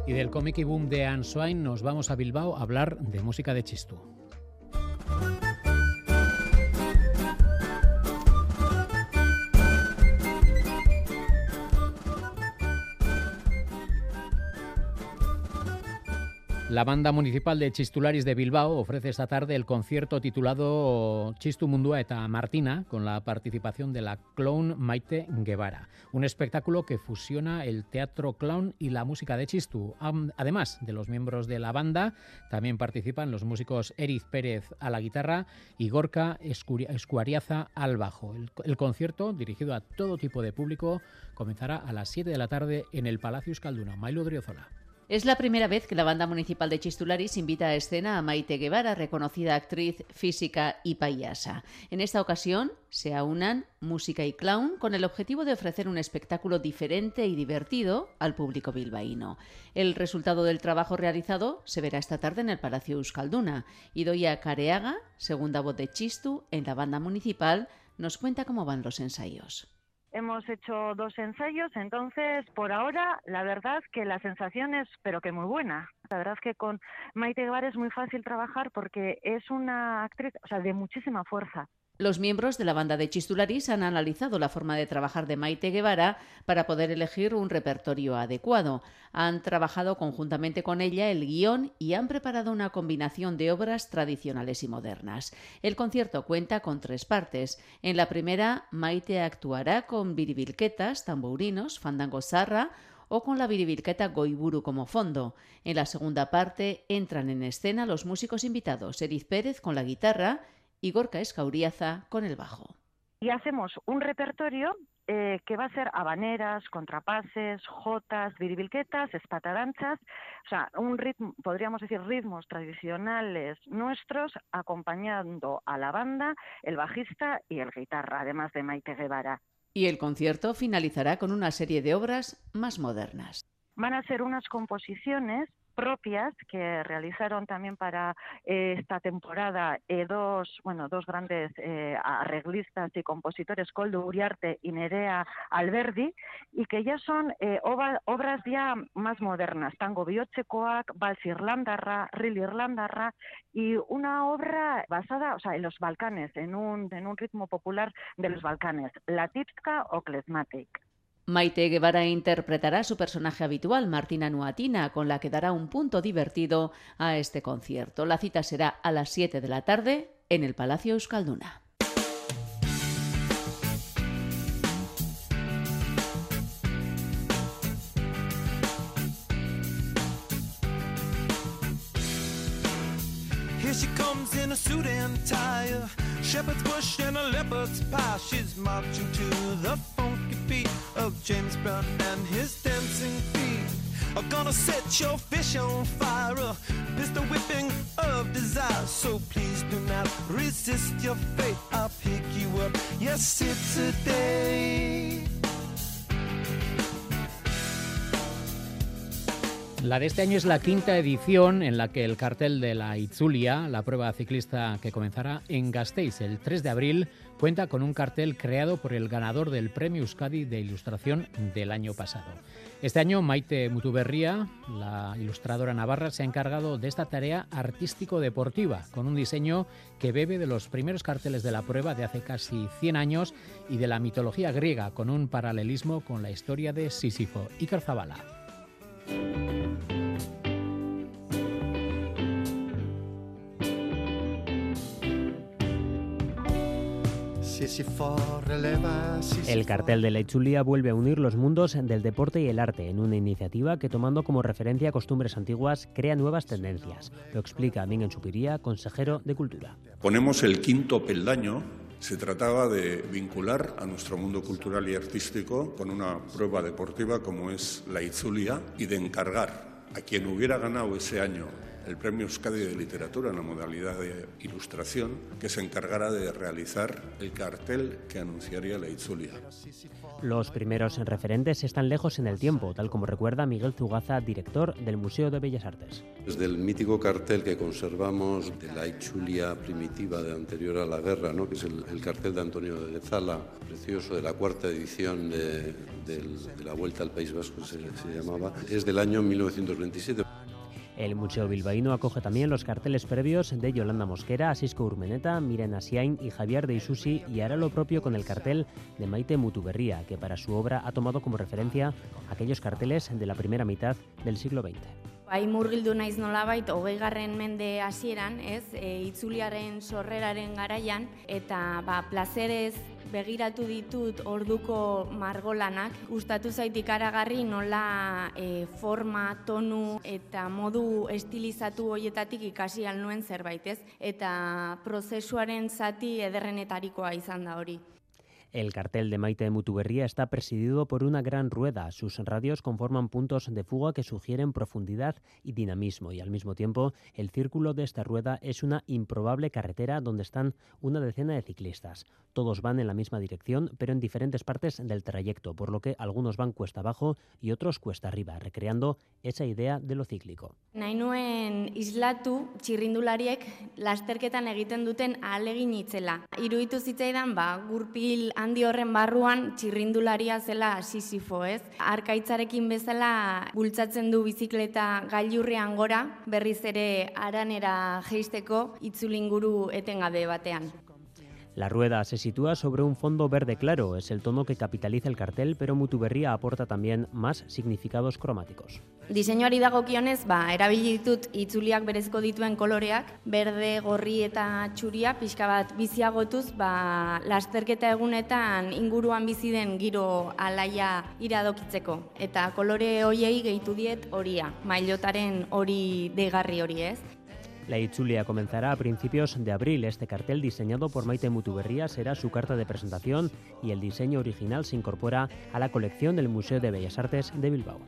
S1: Y del cómic y boom de Anne nos vamos a Bilbao a hablar de música de Chistú. La banda municipal de Chistularis de Bilbao ofrece esta tarde el concierto titulado Chistu Mundua eta Martina con la participación de la clown Maite Guevara, un espectáculo que fusiona el teatro clown y la música de Chistu. Además de los miembros de la banda, también participan los músicos Eriz Pérez a la guitarra y Gorka Escuariaza al bajo. El, el concierto, dirigido a todo tipo de público, comenzará a las 7 de la tarde en el Palacio Escalduna. Mailo Driozola.
S17: Es la primera vez que la banda municipal de Chistularis invita a escena a Maite Guevara, reconocida actriz, física y payasa. En esta ocasión se aunan música y clown con el objetivo de ofrecer un espectáculo diferente y divertido al público bilbaíno. El resultado del trabajo realizado se verá esta tarde en el Palacio Euskalduna. Idoia Careaga, segunda voz de Chistu en la banda municipal, nos cuenta cómo van los ensayos.
S18: Hemos hecho dos ensayos, entonces por ahora la verdad que la sensación es, pero que muy buena. La verdad es que con Maite Guevara es muy fácil trabajar porque es una actriz, o sea, de muchísima fuerza.
S17: Los miembros de la banda de Chistularis han analizado la forma de trabajar de Maite Guevara para poder elegir un repertorio adecuado. Han trabajado conjuntamente con ella el guion y han preparado una combinación de obras tradicionales y modernas. El concierto cuenta con tres partes. En la primera, Maite actuará con viribilquetas, tamborinos, fandango zarra o con la viribilqueta Goiburu como fondo. En la segunda parte entran en escena los músicos invitados, Eriz Pérez con la guitarra y Gorka Escauriaza con el bajo.
S18: Y hacemos un repertorio eh, que va a ser habaneras, contrapases, jotas, viribilquetas, espatadanchas, o sea, un ritmo, podríamos decir ritmos tradicionales nuestros, acompañando a la banda, el bajista y el guitarra, además de Maite Guevara.
S17: Y el concierto finalizará con una serie de obras más modernas.
S18: Van a ser unas composiciones propias que realizaron también para eh, esta temporada eh, dos bueno dos grandes eh, arreglistas y compositores Coldo Uriarte y Nerea Alberdi y que ya son obras ya más modernas. Tango bihotzekoak vals irlandarra ril irlandarra y una obra basada o sea en los Balcanes en un en un ritmo popular de los Balcanes la tipska o klezmatik
S17: Maite Guevara interpretará su personaje habitual, Martina Nuatina, con la que dará un punto divertido a este concierto. La cita será a las 7 de la tarde en el Palacio Euskalduna. Of James Brown and his dancing feet are gonna set your fish on fire. A pistol whipping of desire. So please do not resist your fate. I'll pick you up. Yes, it's a day.
S1: La de este año es la quinta edición en la que el cartel de la Itzulia, la prueba ciclista que comenzará en Gasteiz el 3 de abril, cuenta con un cartel creado por el ganador del Premio Euskadi de Ilustración del año pasado. Este año Maite Mutuberría, la ilustradora navarra, se ha encargado de esta tarea artístico-deportiva, con un diseño que bebe de los primeros carteles de la prueba de hace casi 100 años y de la mitología griega, con un paralelismo con la historia de Sísifo. y Zabala.
S19: El cartel de la Itzulia vuelve a unir los mundos del deporte y el arte en una iniciativa que tomando como referencia costumbres antiguas crea nuevas tendencias. Lo explica Miguel Chupiría, consejero de Cultura.
S20: Ponemos el quinto peldaño se trataba de vincular a nuestro mundo cultural y artístico con una prueba deportiva como es la Itzulia y de encargar a quien hubiera ganado ese año el Premio Euskadi de Literatura en la modalidad de ilustración, que se encargara de realizar el cartel que anunciaría la Itzulia.
S19: Los primeros referentes están lejos en el tiempo, tal como recuerda Miguel Zugaza, director del Museo de Bellas Artes.
S21: Desde el mítico cartel que conservamos de la Itzulia primitiva de anterior a la guerra, ¿no? que es el, el cartel de Antonio de Zala, precioso, de la cuarta edición de, la Vuelta al País Vasco, se llamaba, es del año 1927.
S19: El Museo Bilbaíno acoge también los carteles previos de Yolanda Mosquera, Asisco Urmeneta, Miren Asiain y Javier de Isusi y hará lo propio con el cartel de Maite Mutuberría, que para su obra ha tomado como referencia aquellos carteles de la primera mitad del siglo XX.
S22: Bai murgildu naiz nolabait, hogeigarren mende hasieran, ez, e, itzuliaren sorreraren garaian, eta ba, plazerez begiratu ditut orduko margolanak. Gustatu zait ikaragarri nola e, forma, tonu eta modu estilizatu hoietatik ikasi al nuen zerbait, ez? Eta prozesuaren zati ederrenetarikoa izan da hori.
S19: El cartel de Maite Mutuberría está presidido por una gran rueda. Sus radios conforman puntos de fuga que sugieren profundidad y dinamismo y al mismo tiempo el círculo de esta rueda es una improbable carretera donde están una decena de ciclistas. Todos van en la misma dirección pero en diferentes partes del trayecto, por lo que algunos van cuesta abajo y otros cuesta arriba, recreando esa idea de lo cíclico.
S22: Nahi islatu txirrindulariek lasterketan egiten duten ahalegin itzela. Iruditu zitzaidan, ba, gurpil handi horren barruan txirrindularia zela sisifo, ez? Arkaitzarekin bezala bultzatzen du bizikleta gailurrean gora, berriz ere aranera jeisteko itzulinguru etengabe batean.
S19: La rueda se sitúa sobre un fondo verde claro, es el tono que capitaliza el cartel, pero Mutuberría aporta también más significados cromáticos.
S22: Diseinuari dagokionez, ba, erabili ditut itzuliak berezko dituen koloreak, berde, gorri eta txuria, pixka bat biziagotuz, ba, lasterketa egunetan inguruan bizi den giro alaia iradokitzeko. Eta kolore hoiei gehitu diet horia, mailotaren hori deigarri hori ez.
S19: La Itzulia comenzará a principios de abril. Este cartel, diseñado por Maite Mutuberría, será su carta de presentación y el diseño original se incorpora a la colección del Museo de Bellas Artes de Bilbao.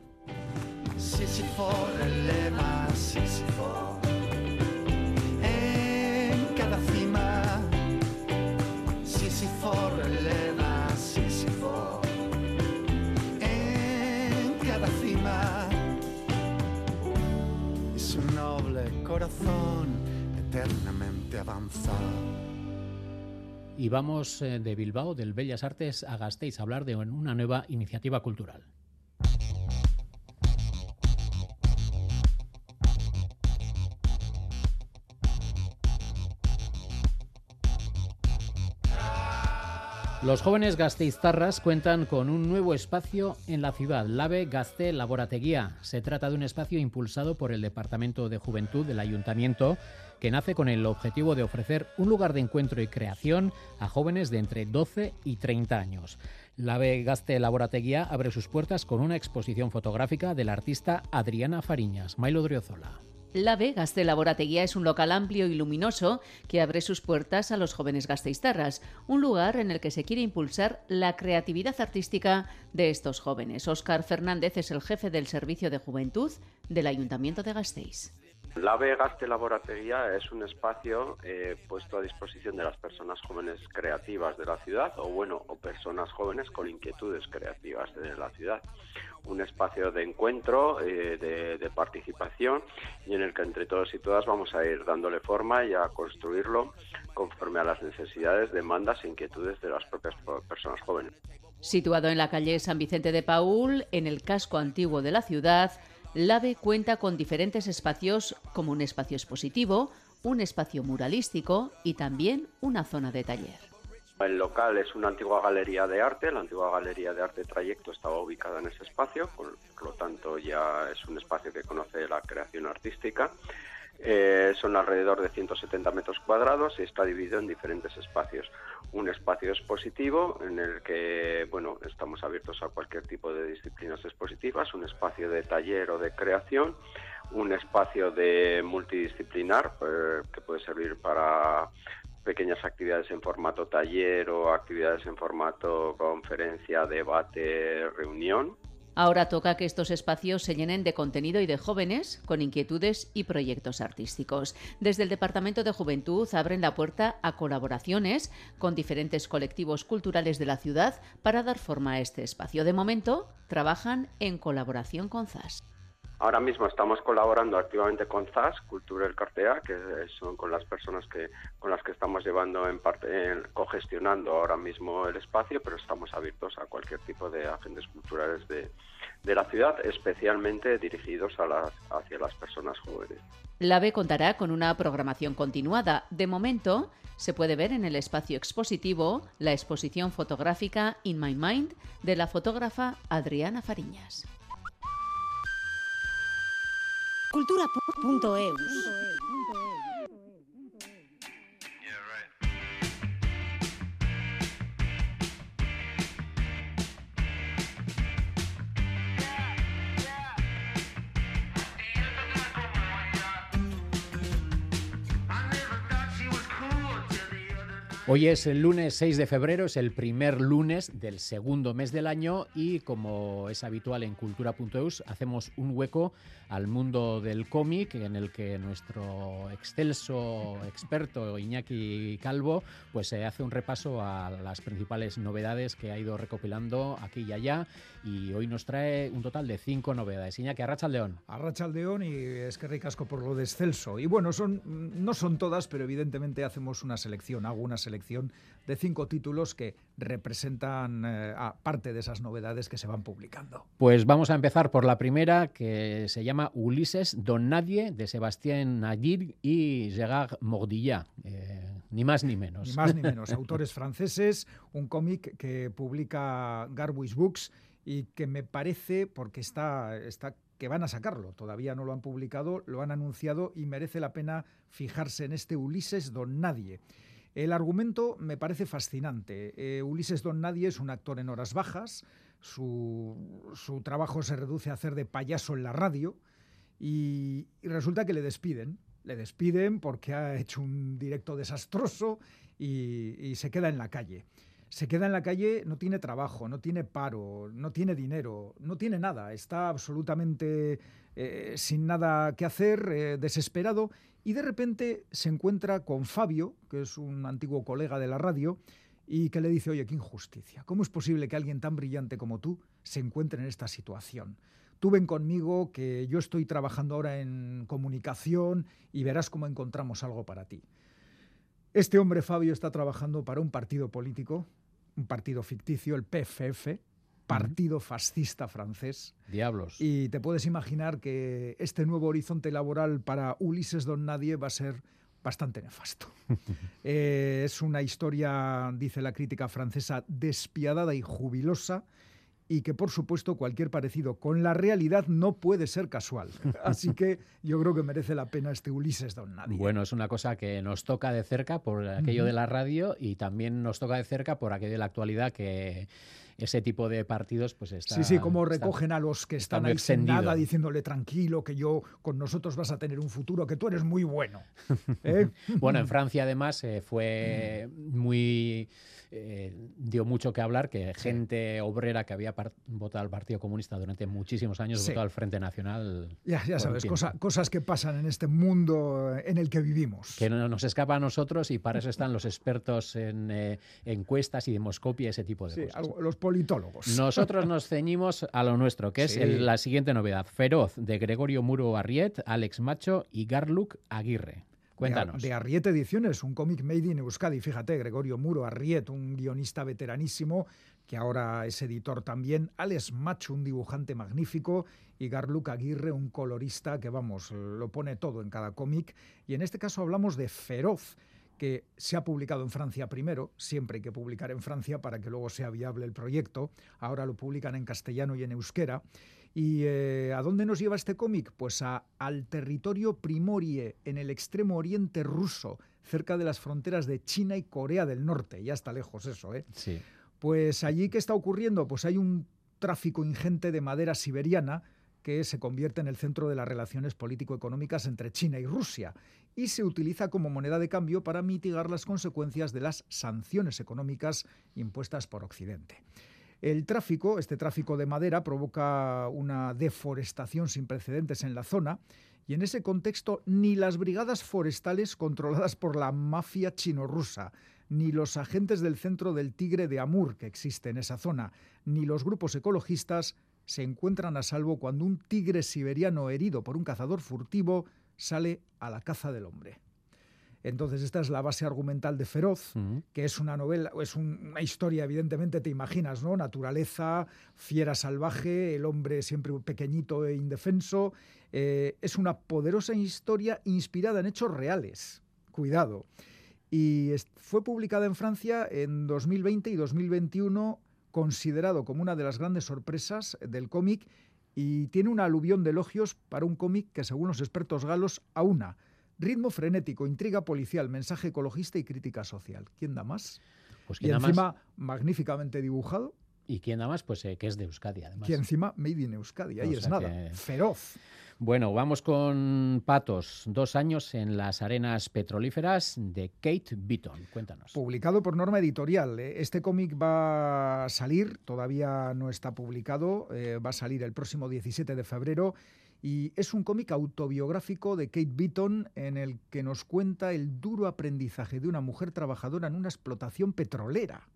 S7: En cada cima. Corazón eternamente.
S1: Y vamos eh, de Bilbao, del Bellas Artes, a Gasteiz a hablar de una nueva iniciativa cultural. Los jóvenes gasteiztarras cuentan con un nuevo espacio en la ciudad, Lave Gaste Laborateguía. Se trata de un espacio impulsado por el Departamento de Juventud del Ayuntamiento que nace con el objetivo de ofrecer un lugar de encuentro y creación a jóvenes de entre 12 y 30 años. Lave Gaste Laborateguía abre sus puertas con una exposición fotográfica del artista Adriana Fariñas. Mailo Driozola.
S17: La B Gaste Laborateguía es un local amplio y luminoso que abre sus puertas a los jóvenes gasteiztarras, un lugar en el que se quiere impulsar la creatividad artística de estos jóvenes. Óscar Fernández es el jefe del Servicio de Juventud del Ayuntamiento de Gasteiz.
S23: La Gaste Laboratería es un espacio eh, puesto a disposición de las personas jóvenes creativas de la ciudad o bueno, o personas jóvenes con inquietudes creativas de la ciudad. Un espacio de encuentro, eh, de, de participación y en el que entre todos y todas vamos a ir dándole forma y a construirlo conforme a las necesidades, demandas e inquietudes de las propias personas jóvenes.
S17: Situado en la calle San Vicente de Paul, en el casco antiguo de la ciudad, LAVE cuenta con diferentes espacios como un espacio expositivo, un espacio muralístico y también una zona de taller.
S23: El local es una antigua galería de arte, la antigua galería de arte Trayecto estaba ubicada en ese espacio, por lo tanto ya es un espacio que conoce la creación artística. Eh, son alrededor de 170 metros cuadrados y está dividido en diferentes espacios. Un espacio expositivo en el que bueno, estamos abiertos a cualquier tipo de disciplinas expositivas, un espacio de taller o de creación, un espacio de multidisciplinar eh, que puede servir para pequeñas actividades en formato taller o actividades en formato conferencia, debate, reunión
S17: Ahora toca que estos espacios se llenen de contenido y de jóvenes con inquietudes y proyectos artísticos. Desde el Departamento de Juventud abren la puerta a colaboraciones con diferentes colectivos culturales de la ciudad para dar forma a este espacio. De momento, trabajan en colaboración con ZAS.
S23: Ahora mismo estamos colaborando activamente con ZAS, Cultura del Cartea, que son con las personas que con las que estamos llevando en parte cogestionando ahora mismo el espacio, pero estamos abiertos a cualquier tipo de agentes culturales de, de la ciudad, especialmente dirigidos a las, hacia las personas jóvenes.
S17: La B contará con una programación continuada. De momento, se puede ver en el espacio expositivo la exposición fotográfica In My Mind de la fotógrafa Adriana Fariñas.
S13: Cultura.eus.
S1: Hoy es el lunes 6 de febrero, es el primer lunes del segundo mes del año y como es habitual en cultura.eus hacemos un hueco al mundo del cómic en el que nuestro excelso experto Iñaki Calvo pues se hace un repaso a las principales novedades que ha ido recopilando aquí y allá y hoy nos trae un total de cinco novedades. Iñaki, Arracha León.
S24: Arracha León y es que ricasco por lo de excelso. Y bueno, son, no son todas, pero evidentemente hacemos una selección, hago una selección de cinco títulos que representan eh, a parte de esas novedades que se van publicando.
S1: Pues vamos a empezar por la primera, que se llama Ulises Don Nadie, de Sebastián Nayir y Gerard Mordillat. Eh, ni más ni menos.
S24: Ni más ni menos. [LAUGHS] Autores franceses, un cómic que publica Garbuis Books y que me parece, porque está, está que van a sacarlo, todavía no lo han publicado, lo han anunciado y merece la pena fijarse en este Ulises Don Nadie. El argumento me parece fascinante. Eh, Ulises Don Nadie es un actor en horas bajas, su, trabajo se reduce a hacer de payaso en la radio y, resulta que le despiden. Le despiden porque ha hecho un directo desastroso y, se queda en la calle se queda en la calle, no tiene trabajo, no tiene paro, no tiene dinero, no tiene nada, está absolutamente eh, sin nada que hacer, eh, desesperado, y de repente se encuentra con Fabio, que es un antiguo colega de la radio, y que le dice, oye, qué injusticia, ¿cómo es posible que alguien tan brillante como tú se encuentre en esta situación? Tú ven conmigo que yo estoy trabajando ahora en comunicación y verás cómo encontramos algo para ti. Este hombre, Fabio, está trabajando para un partido político, un partido ficticio, el PFF, partido fascista francés.
S1: Diablos.
S24: Y te puedes imaginar que este nuevo horizonte laboral para Ulises Don Nadie va a ser bastante nefasto. [LAUGHS] Eh, es una historia, dice la crítica francesa, despiadada y jubilosa y que por supuesto cualquier parecido con la realidad no puede ser casual. [LAUGHS] Así que yo creo que merece la pena este Ulises Don Nadie.
S1: Bueno, es una cosa que nos toca de cerca por aquello de la radio y también nos toca de cerca por aquello de la actualidad que ese tipo de partidos pues está...
S24: Sí, sí, como recogen a los que están ahí sin nada diciéndole tranquilo, que yo con nosotros vas a tener un futuro, que tú eres muy bueno. [LAUGHS]
S1: ¿eh? bueno, en Francia además eh, fue muy eh, dio mucho que hablar, que gente obrera que había votado al Partido Comunista durante muchísimos años votó al Frente Nacional.
S24: Ya, ya sabes, cosas que pasan en este mundo en el que vivimos.
S1: Que no nos escapa a nosotros y para eso están los expertos en eh, encuestas y demoscopia, ese tipo de cosas.
S24: los politólogos.
S1: Nosotros nos [LAUGHS] ceñimos a lo nuestro, que es la siguiente novedad. Feroz, de Gregorio Muro Arriet, Alex Macho y Garluk Aguirre. Cuéntanos.
S24: De, Arriet Ediciones, un cómic made in Euskadi. Fíjate, Gregorio Muro Arriet, un guionista veteranísimo que ahora es editor también. Alex Macho, un dibujante magnífico. Y Garluc Aguirre, un colorista que, vamos, lo pone todo en cada cómic. Y en este caso hablamos de Feroz que se ha publicado en Francia primero, siempre hay que publicar en Francia para que luego sea viable el proyecto, ahora lo publican en castellano y en euskera, ¿Y eh, a dónde nos lleva este cómic? Pues a, al territorio Primorie, en el extremo oriente ruso, cerca de las fronteras de China y Corea del Norte. Ya está lejos eso, ¿eh?
S1: Sí.
S24: Pues allí, ¿qué está ocurriendo? Pues hay un tráfico ingente de madera siberiana que se convierte en el centro de las relaciones político-económicas entre China y Rusia y se utiliza como moneda de cambio para mitigar las consecuencias de las sanciones económicas impuestas por Occidente. El tráfico, este tráfico de madera, provoca una deforestación sin precedentes en la zona y en ese contexto ni las brigadas forestales controladas por la mafia chino-rusa, ni los agentes del centro del Tigre de Amur que existe en esa zona, ni los grupos ecologistas se encuentran a salvo cuando un tigre siberiano herido por un cazador furtivo sale a la caza del hombre. Entonces, esta es la base argumental de Feroz, que es una novela, es una historia, evidentemente, te imaginas, ¿no? Naturaleza, fiera salvaje, el hombre siempre pequeñito e indefenso. Eh, es una poderosa historia inspirada en hechos reales. Cuidado. Y fue publicada en Francia en 2020 y 2021, considerado como una de las grandes sorpresas del cómic y tiene una aluvión de elogios para un cómic que, según los expertos galos, aúna ritmo frenético, intriga policial, mensaje ecologista y crítica social. ¿Quién da más?
S1: Pues
S24: y encima magníficamente dibujado.
S1: ¿Y quién da más? Pues eh, que es de Euskadi, además.
S24: Y encima Made in Euskadi, ahí es nada. Feroz.
S1: Bueno, vamos con Patos. Dos años en las arenas petrolíferas de Kate Beaton. Cuéntanos.
S24: Publicado por norma editorial. ¿eh? Este cómic va a salir, todavía no está publicado, eh, va a salir el próximo 17 de febrero. Y es un cómic autobiográfico de Kate Beaton en el que nos cuenta el duro aprendizaje de una mujer trabajadora en una explotación petrolera.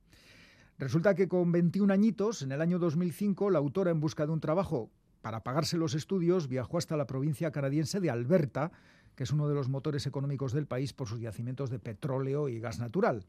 S24: Resulta que con 21 añitos, en el año 2005, la autora en busca de un trabajo para pagarse los estudios, viajó hasta la provincia canadiense de Alberta, que es uno de los motores económicos del país por sus yacimientos de petróleo y gas natural.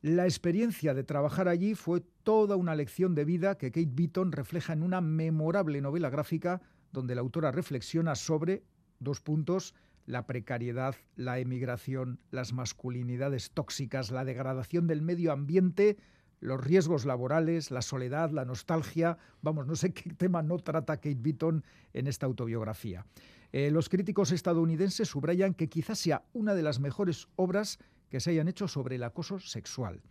S24: La experiencia de trabajar allí fue toda una lección de vida que Kate Beaton refleja en una memorable novela gráfica donde la autora reflexiona sobre dos puntos, la precariedad, la emigración, las masculinidades tóxicas, la degradación del medio ambiente, los riesgos laborales, la soledad, la nostalgia. Vamos, no sé qué tema no trata Kate Beaton en esta autobiografía. Eh, los críticos estadounidenses subrayan que quizás sea una de las mejores obras que se hayan hecho sobre el acoso sexual.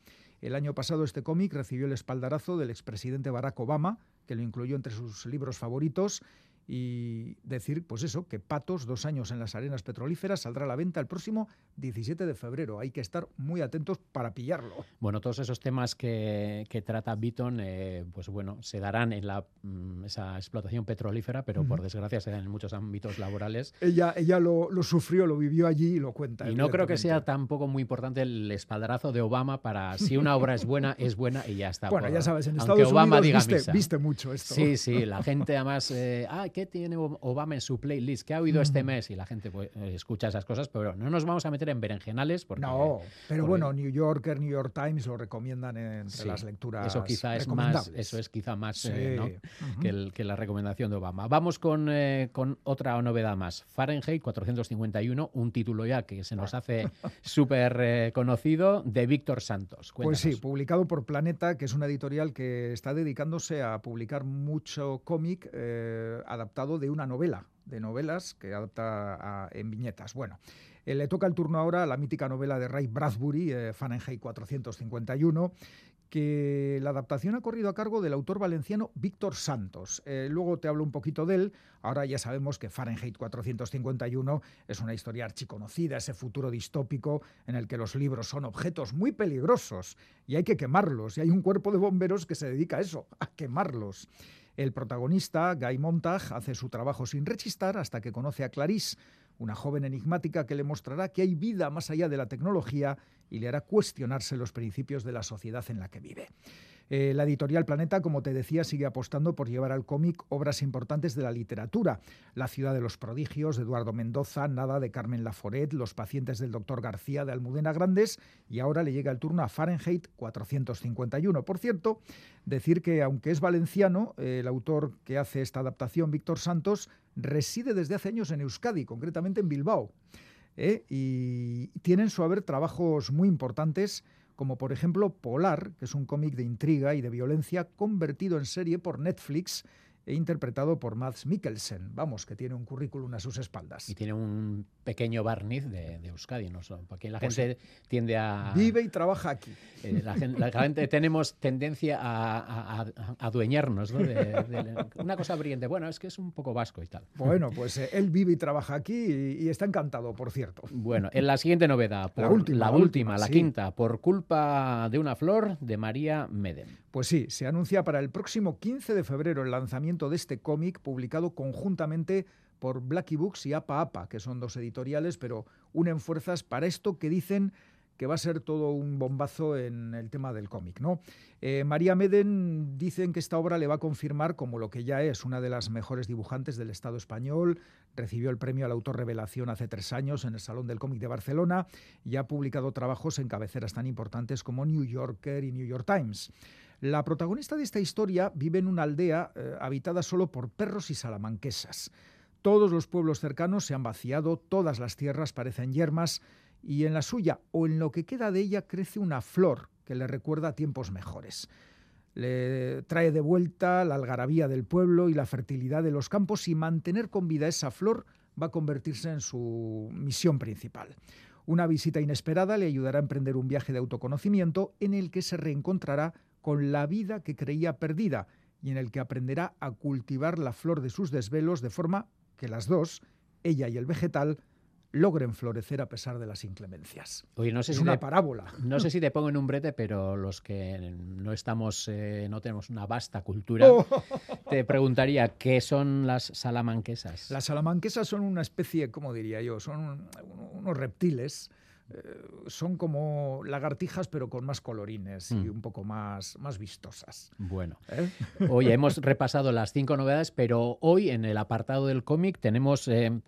S24: El año pasado este cómic recibió el espaldarazo del expresidente Barack Obama, que lo incluyó entre sus libros favoritos, y decir, pues eso, que Patos, dos años en las arenas petrolíferas, saldrá a la venta el próximo 17 de febrero. Hay que estar muy atentos para pillarlo.
S1: Bueno, todos esos temas que, trata Beaton, eh, pues bueno, se darán en la, mm, esa explotación petrolífera, pero por desgracia se dan en muchos ámbitos laborales.
S24: Ella, ella lo, sufrió, lo vivió allí y lo cuenta.
S1: Y no creo que sea tampoco muy importante el espaldarazo de Obama para si una obra es buena, es buena y ya está. [LAUGHS]
S24: Bueno, ya sabes, en Estados
S1: Obama
S24: Unidos
S1: diga
S24: viste, viste, mucho esto.
S1: Sí, sí, la gente además, eh, ah, ¿qué tiene Obama en su playlist? ¿Qué ha oído este mes? Y la gente pues, eh, escucha esas cosas, pero no nos vamos a meter en berenjenales. Porque,
S24: no, pero bueno, New Yorker, New York Times lo recomiendan entre las lecturas.
S1: Eso quizá es más, eso es quizá más eh, que, la recomendación de Obama. Vamos con, eh, con otra novedad más. Fahrenheit 451, un título ya que se nos hace súper conocido, de Víctor Santos.
S24: Pues sí, publicado por Planeta, que es una editorial que está dedicándose a publicar mucho cómic adaptado de una novela, de novelas que adapta en viñetas. Bueno, eh, le toca el turno ahora a la mítica novela de Ray Bradbury, eh, Fahrenheit 451, que la adaptación ha corrido a cargo del autor valenciano Víctor Santos. Eh, luego te hablo un poquito de él. Ahora ya sabemos que Fahrenheit 451 es una historia archiconocida, ese futuro distópico en el que los libros son objetos muy peligrosos y hay que quemarlos. Y hay un cuerpo de bomberos que se dedica a eso, a quemarlos. El protagonista, Guy Montag, hace su trabajo sin rechistar hasta que conoce a Clarice, una joven enigmática que le mostrará que hay vida más allá de la tecnología y le hará cuestionarse los principios de la sociedad en la que vive. Eh, la editorial Planeta, como te decía, sigue apostando por llevar al cómic obras importantes de la literatura. La ciudad de los prodigios, de Eduardo Mendoza, Nada, de Carmen Laforet, Los pacientes del doctor García, de Almudena Grandes, y ahora le llega el turno a Fahrenheit 451. Por cierto, decir que aunque es valenciano, eh, el autor que hace esta adaptación, Víctor Santos, reside desde hace años en Euskadi, concretamente en Bilbao. ¿eh? y tienen su haber trabajos muy importantes como por ejemplo Polar, que es un cómic de intriga y de violencia convertido en serie por Netflix e interpretado por Mads Mikkelsen. Vamos, que tiene un currículum a sus espaldas.
S1: Y tiene un pequeño barniz de, de Euskadi, ¿no? Porque la
S24: Pues
S1: gente tiende a...
S24: Vive y trabaja aquí.
S1: eh, la, gente, la gente tenemos tendencia a, adueñarnos, ¿no? De, de- una cosa brillante. Bueno, es que es un poco vasco y tal.
S24: Bueno, pues eh, él vive y trabaja aquí y, y está encantado, por cierto.
S1: Bueno, en la siguiente novedad, por
S24: La última,
S1: la, última,
S24: última,
S1: la
S24: sí.
S1: quinta, por culpa de una flor de María Medem.
S24: Pues sí, se anuncia para el próximo 15 de febrero el lanzamiento de este cómic publicado conjuntamente por Blacky Books y Apa Apa, que son dos editoriales, pero unen fuerzas para esto que dicen que va a ser todo un bombazo en el tema del cómic, ¿no? Eh, María Meden dicen que esta obra le va a confirmar como lo que ya es una de las mejores dibujantes del Estado español, recibió el premio al autor revelación hace tres años en el Salón del Cómic de Barcelona y ha publicado trabajos en cabeceras tan importantes como New Yorker y New York Times. La protagonista de esta historia vive en una aldea eh, habitada solo por perros y salamanquesas. Todos los pueblos cercanos se han vaciado, todas las tierras parecen yermas y en la suya o en lo que queda de ella crece una flor que le recuerda a tiempos mejores. Le trae de vuelta la algarabía del pueblo y la fertilidad de los campos y mantener con vida esa flor va a convertirse en su misión principal. Una visita inesperada le ayudará a emprender un viaje de autoconocimiento en el que se reencontrará con la vida que creía perdida y en el que aprenderá a cultivar la flor de sus desvelos de forma que las dos, ella y el vegetal, logren florecer a pesar de las inclemencias.
S1: Oye, no sé
S24: es
S1: si
S24: una
S1: te-
S24: parábola.
S1: No sé si te pongo en un brete, pero los que no estamos, eh, no tenemos una vasta cultura,
S24: Oh.
S1: te preguntaría qué son las salamanquesas.
S24: Las salamanquesas son una especie, ¿cómo diría yo? Son un- unos reptiles. Eh, son como lagartijas, pero con más colorines y
S1: Mm.
S24: un poco más, más vistosas.
S1: Bueno,
S24: ¿Eh?
S1: oye, hemos repasado las cinco novedades, pero hoy en el apartado del cómic tenemos eh,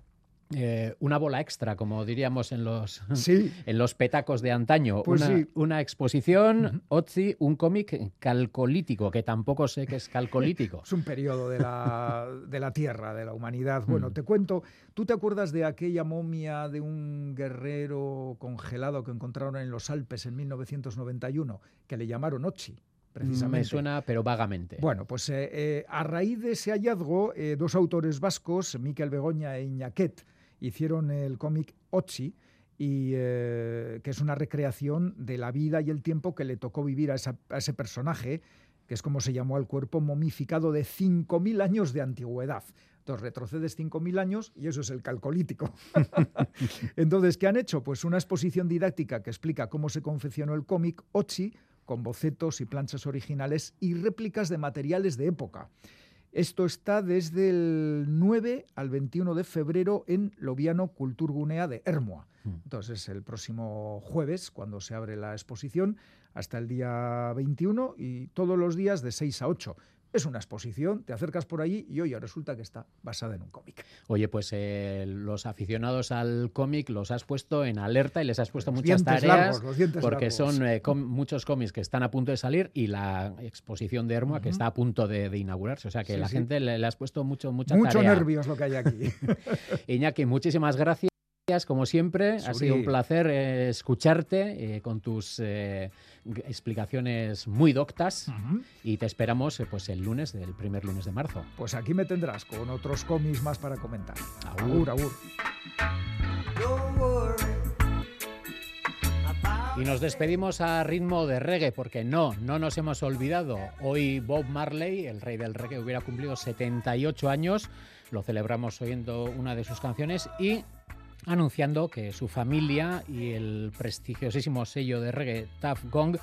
S1: eh, una bola extra, como diríamos en los,
S24: Sí. [LAUGHS]
S1: en los petacos de antaño.
S24: Pues
S1: una,
S24: sí.
S1: una exposición, Otzi, un cómic calcolítico, que tampoco sé qué es calcolítico. [LAUGHS]
S24: Es un periodo de la, [LAUGHS] de la Tierra, de la humanidad. Bueno,
S1: Mm.
S24: te cuento, ¿tú te acuerdas de aquella momia de un guerrero congelado que encontraron en los Alpes en 1991, que le llamaron Ochi? Precisamente.
S1: Me suena, pero vagamente.
S24: Bueno, pues eh, eh, a raíz de ese hallazgo, eh, dos autores vascos, Miquel Begoña e Iñaquet, hicieron el cómic Ochi, y, eh, que es una recreación de la vida y el tiempo que le tocó vivir a, a ese personaje, que es como se llamó al cuerpo momificado de 5.000 años de antigüedad. Entonces retrocedes 5.000 años y eso es el calcolítico. [LAUGHS] Entonces, ¿qué han hecho? Pues una exposición didáctica que explica cómo se confeccionó el cómic Ochi, con bocetos y planchas originales y réplicas de materiales de época. Esto está desde el 9 al 21 de febrero en Loviano Kulturgunea de Hermoa. Entonces, el próximo jueves, cuando se abre la exposición, hasta el día 21 y todos los días de 6 a 8. Es una exposición, te acercas por allí y oye, resulta que está basada en un cómic.
S1: Oye, pues eh, los aficionados al cómic los has puesto en alerta y les has puesto
S24: Los
S1: muchas tareas
S24: largos,
S1: porque
S24: largos.
S1: son eh, muchos cómics que están a punto de salir y la exposición de Hermoa que está a punto de, de inaugurarse. O sea que
S24: Sí,
S1: la
S24: sí.
S1: gente le, le has puesto mucho, mucha
S24: Mucho
S1: tarea.
S24: nervios lo que hay aquí. [LAUGHS]
S1: Iñaki, muchísimas gracias. Como siempre, ha sido un placer eh, escucharte con tus explicaciones muy doctas y te esperamos eh, pues el lunes, el primer lunes de marzo.
S24: Pues aquí me tendrás con otros cómics más para comentar.
S1: Agur.
S24: agur. agur.
S1: Y nos despedimos a ritmo de reggae, porque no, no nos hemos olvidado. Hoy Bob Marley, el rey del reggae, hubiera cumplido 78 años. Lo celebramos oyendo una de sus canciones y anunciando que su familia y el prestigiosísimo sello de reggae Tuff Gong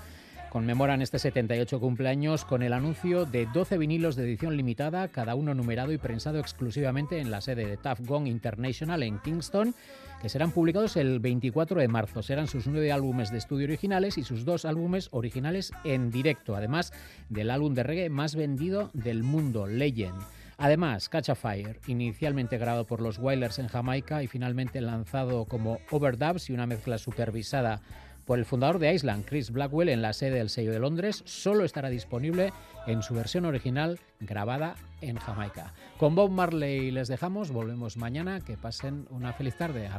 S1: conmemoran este 78 cumpleaños con el anuncio de 12 vinilos de edición limitada, cada uno numerado y prensado exclusivamente en la sede de Tuff Gong International en Kingston, que serán publicados el 24 de marzo. Serán sus nueve álbumes de estudio originales y sus dos álbumes originales en directo, además del álbum de reggae más vendido del mundo, Legend. Además, Catch a Fire, inicialmente grabado por los Wailers en Jamaica y finalmente lanzado como overdubs y una mezcla supervisada por el fundador de Island, Chris Blackwell, en la sede del sello de Londres, solo estará disponible en su versión original grabada en Jamaica. Con Bob Marley les dejamos, volvemos mañana, que pasen una feliz tarde. A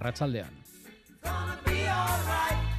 S7: alright.